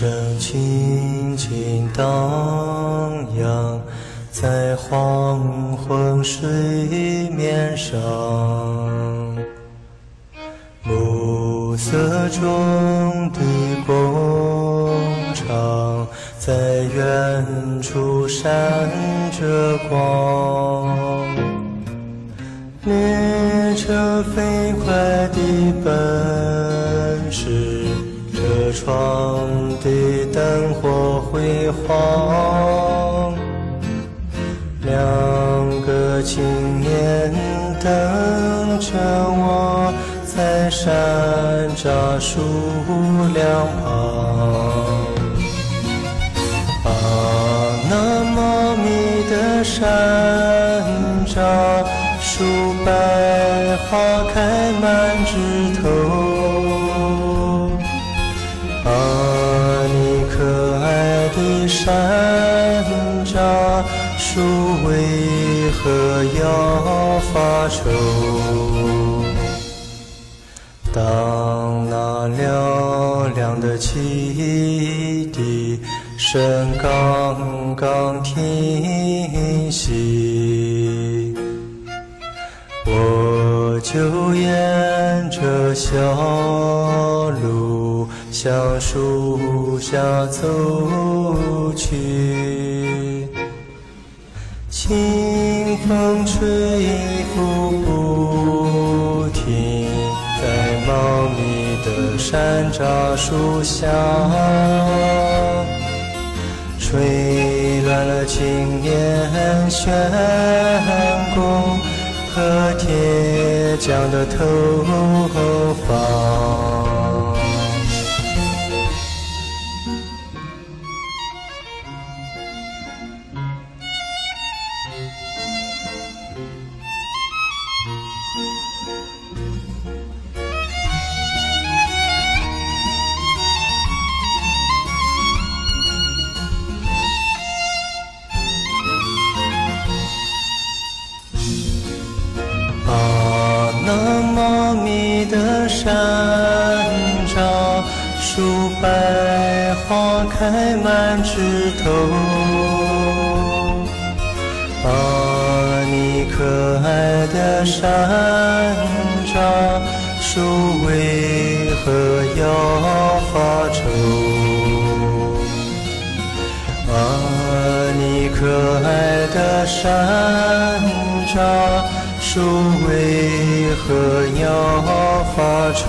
声轻轻荡漾在黄昏水面上，暮色中的工厂在远处闪着光，列车飞快地奔驰。车窗的灯火辉煌，两个青年等着我在山楂树两旁。啊，那茂密的山楂树，百花开满枝头。山楂树，为何要发愁？当那嘹亮的汽笛声刚刚停息，我就沿着小路。向树下走去，清风吹拂不停，在茂密的山楂树下，吹乱了青年旋弓和铁匠的头发。那茂密的山楂树，百花开满枝头。啊，你可爱的山楂树，为何要发愁？啊，你可爱的山楂树，为何要发愁？